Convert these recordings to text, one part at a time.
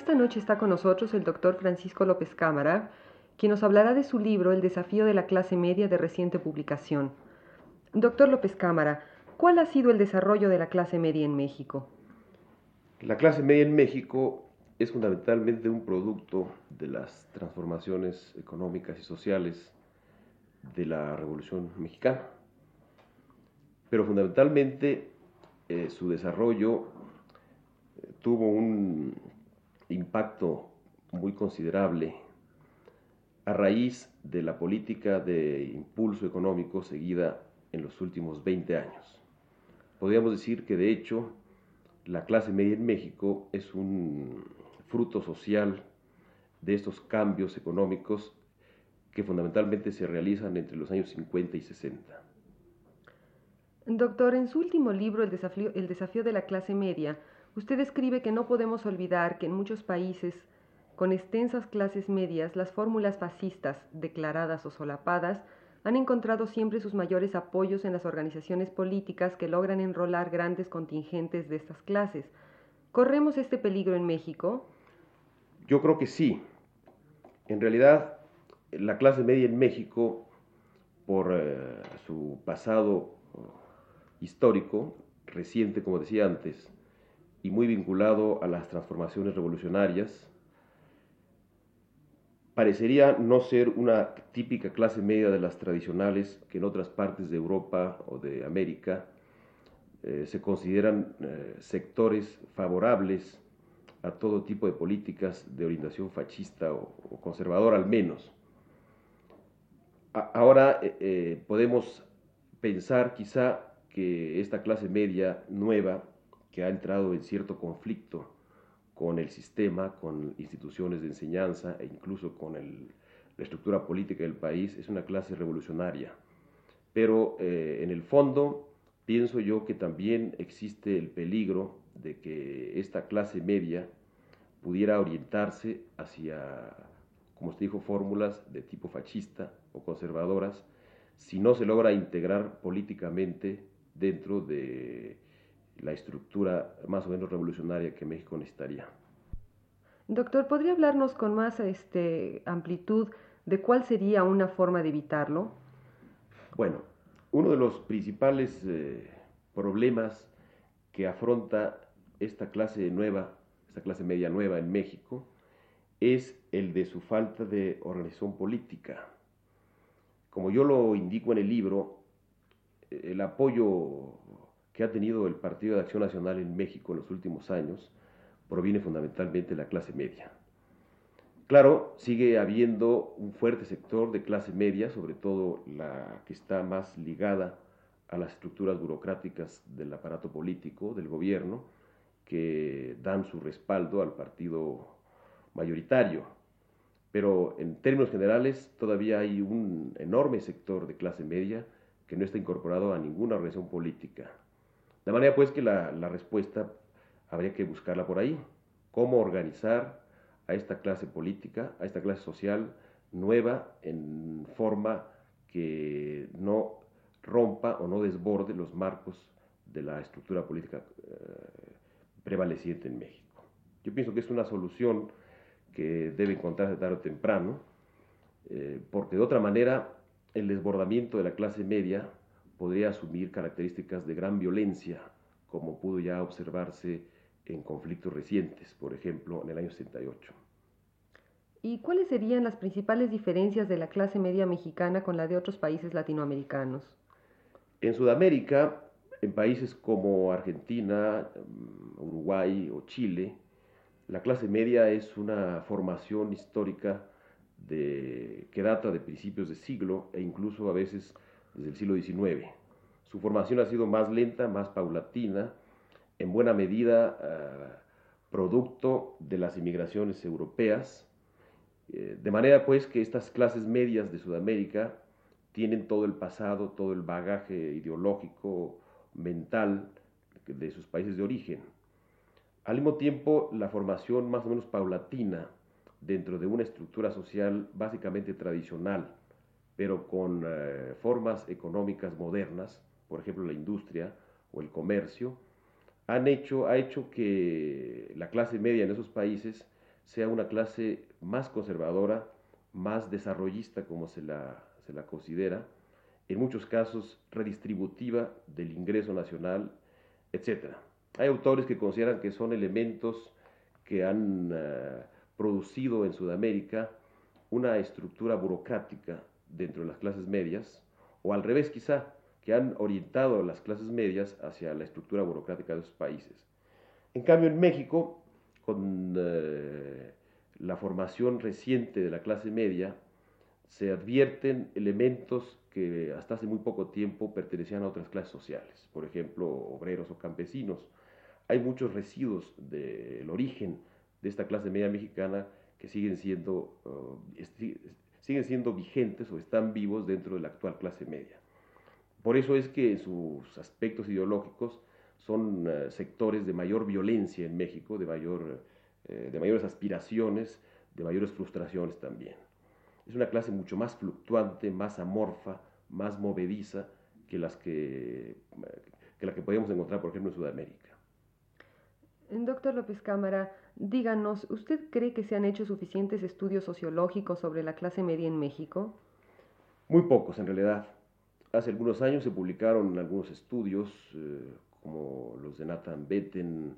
Esta noche está con nosotros el doctor Francisco López Cámara, quien nos hablará de su libro El desafío de la clase media de reciente publicación. Doctor López Cámara, ¿cuál ha sido el desarrollo de la clase media en México? La clase media en México es fundamentalmente un producto de las transformaciones económicas y sociales de la Revolución Mexicana. Pero fundamentalmente eh, su desarrollo eh, tuvo un impacto muy considerable a raíz de la política de impulso económico seguida en los últimos 20 años. Podríamos decir que de hecho la clase media en México es un fruto social de estos cambios económicos que fundamentalmente se realizan entre los años 50 y 60. Doctor, en su último libro, El desafío, el desafío de la clase media, Usted escribe que no podemos olvidar que en muchos países con extensas clases medias, las fórmulas fascistas, declaradas o solapadas, han encontrado siempre sus mayores apoyos en las organizaciones políticas que logran enrolar grandes contingentes de estas clases. ¿Corremos este peligro en México? Yo creo que sí. En realidad, la clase media en México, por eh, su pasado histórico, reciente, como decía antes, y muy vinculado a las transformaciones revolucionarias, parecería no ser una típica clase media de las tradicionales que en otras partes de Europa o de América eh, se consideran eh, sectores favorables a todo tipo de políticas de orientación fascista o, conservadora al menos. ahora eh, podemos pensar quizá que esta clase media nueva que ha entrado en cierto conflicto con el sistema, con instituciones de enseñanza e incluso con la estructura política del país, es una clase revolucionaria. Pero eh, en el fondo pienso yo que también existe el peligro de que esta clase media pudiera orientarse hacia, como usted dijo, fórmulas de tipo fascista o conservadoras, si no se logra integrar políticamente dentro de la estructura más o menos revolucionaria que México necesitaría. Doctor, ¿podría hablarnos con más este, amplitud de cuál sería una forma de evitarlo? Bueno, uno de los principales eh, problemas que afronta esta clase nueva, esta clase media nueva en México, es el de su falta de organización política. Como yo lo indico en el libro, el apoyo que ha tenido el Partido de Acción Nacional en México en los últimos años proviene fundamentalmente de la clase media. Claro, sigue habiendo un fuerte sector de clase media, sobre todo la que está más ligada a las estructuras burocráticas del aparato político, del gobierno, que dan su respaldo al partido mayoritario. Pero en términos generales todavía hay un enorme sector de clase media que no está incorporado a ninguna organización política, de manera pues que la, respuesta habría que buscarla por ahí. ¿Cómo organizar a esta clase política, a esta clase social nueva en forma que no rompa o no desborde los marcos de la estructura política eh, prevaleciente en México. Yo pienso que es una solución que debe encontrarse tarde o temprano, eh, porque de otra manera el desbordamiento de la clase media podría asumir características de gran violencia, como pudo ya observarse en conflictos recientes, por ejemplo, en el año 68. ¿Y cuáles serían las principales diferencias de la clase media mexicana con la de otros países latinoamericanos? En Sudamérica, en países como Argentina, mm, Uruguay o Chile, la clase media es una formación histórica de, que data de principios de siglo e incluso a veces desde el siglo XIX. Su formación ha sido más lenta, más paulatina, en buena medida ah, producto de las inmigraciones europeas, eh, de manera pues que estas clases medias de Sudamérica tienen todo el pasado, todo el bagaje ideológico, mental de sus países de origen. Al mismo tiempo, la formación más o menos paulatina dentro de una estructura social básicamente tradicional, pero con eh, formas económicas modernas, por ejemplo la industria o el comercio, han hecho, ha hecho que la clase media en esos países sea una clase más conservadora, más desarrollista como se la, se la considera, en muchos casos redistributiva del ingreso nacional, etc. Hay autores que consideran que son elementos que han eh, producido en Sudamérica una estructura burocrática dentro de las clases medias, o al revés quizá, que han orientado las clases medias hacia la estructura burocrática de esos países. En cambio, en México, con eh, la formación reciente de la clase media, se advierten elementos que hasta hace muy poco tiempo pertenecían a otras clases sociales, por ejemplo, obreros o campesinos. Hay muchos residuos del origen de esta clase media mexicana que siguen siendo, uh, siguen siendo vigentes o están vivos dentro de la actual clase media. Por eso es que sus aspectos ideológicos son uh, sectores de mayor violencia en México, de, mayor, uh, de mayores aspiraciones, de mayores frustraciones también. Es una clase mucho más fluctuante, más amorfa, más movediza que, las que, que la que podemos encontrar, por ejemplo, en Sudamérica. Doctor López Cámara, díganos, ¿usted cree que se han hecho suficientes estudios sociológicos sobre la clase media en México? Muy pocos, en realidad. Hace algunos años se publicaron algunos estudios, eh, como los de Nathan Betten,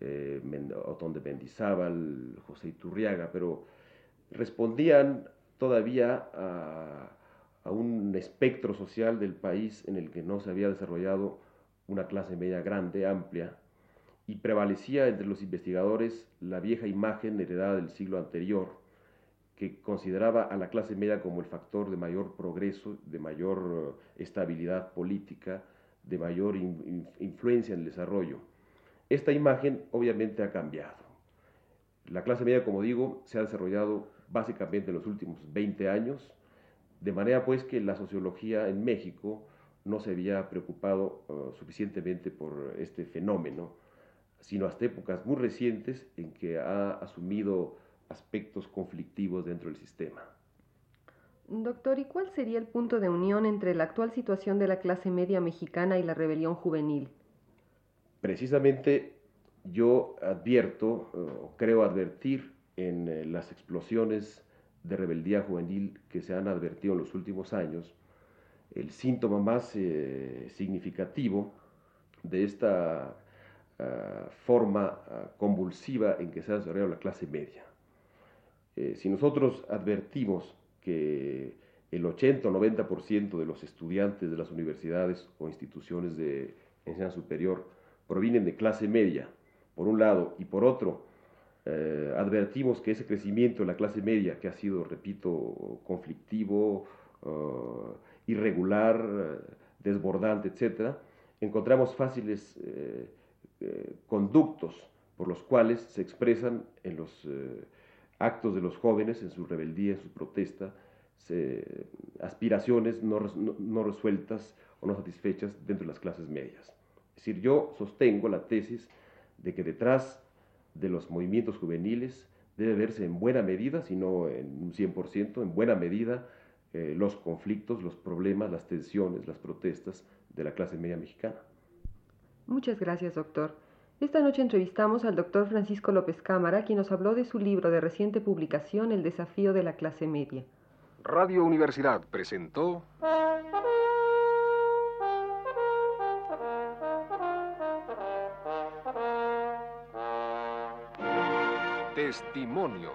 eh, Otón de Mendizábal, José Iturriaga, pero respondían todavía a, a un espectro social del país en el que no se había desarrollado una clase media grande, amplia, y prevalecía entre los investigadores la vieja imagen heredada del siglo anterior, que consideraba a la clase media como el factor de mayor progreso, de mayor eh, estabilidad política, de mayor influencia en el desarrollo. Esta imagen obviamente ha cambiado. La clase media, como digo, se ha desarrollado básicamente en los últimos 20 años, de manera pues que la sociología en México no se había preocupado eh, suficientemente por este fenómeno sino hasta épocas muy recientes en que ha asumido aspectos conflictivos dentro del sistema. Doctor, ¿y cuál sería el punto de unión entre la actual situación de la clase media mexicana y la rebelión juvenil? Precisamente yo advierto, o creo advertir, en eh, las explosiones de rebeldía juvenil que se han advertido en los últimos años, el síntoma más eh, significativo de esta eh, forma eh, convulsiva en que se ha desarrollado la clase media. Eh, si nosotros advertimos que el 80 o 90% de los estudiantes de las universidades o instituciones de enseñanza superior provienen de clase media, por un lado, y por otro, advertimos que ese crecimiento de la clase media, que ha sido, repito, conflictivo, irregular, desbordante, etc., encontramos fáciles eh, conductos por los cuales se expresan en los eh, actos de los jóvenes, en su rebeldía, en su protesta, aspiraciones no, no, resueltas o no satisfechas dentro de las clases medias. Es decir, yo sostengo la tesis de que detrás de los movimientos juveniles debe verse en buena medida, si no en un 100%, en buena medida eh, los conflictos, los problemas, las tensiones, las protestas de la clase media mexicana. Muchas gracias, doctor. Esta noche entrevistamos al doctor Francisco López Cámara, quien nos habló de su libro de reciente publicación, El desafío de la clase media. Radio Universidad presentó... Testimonios.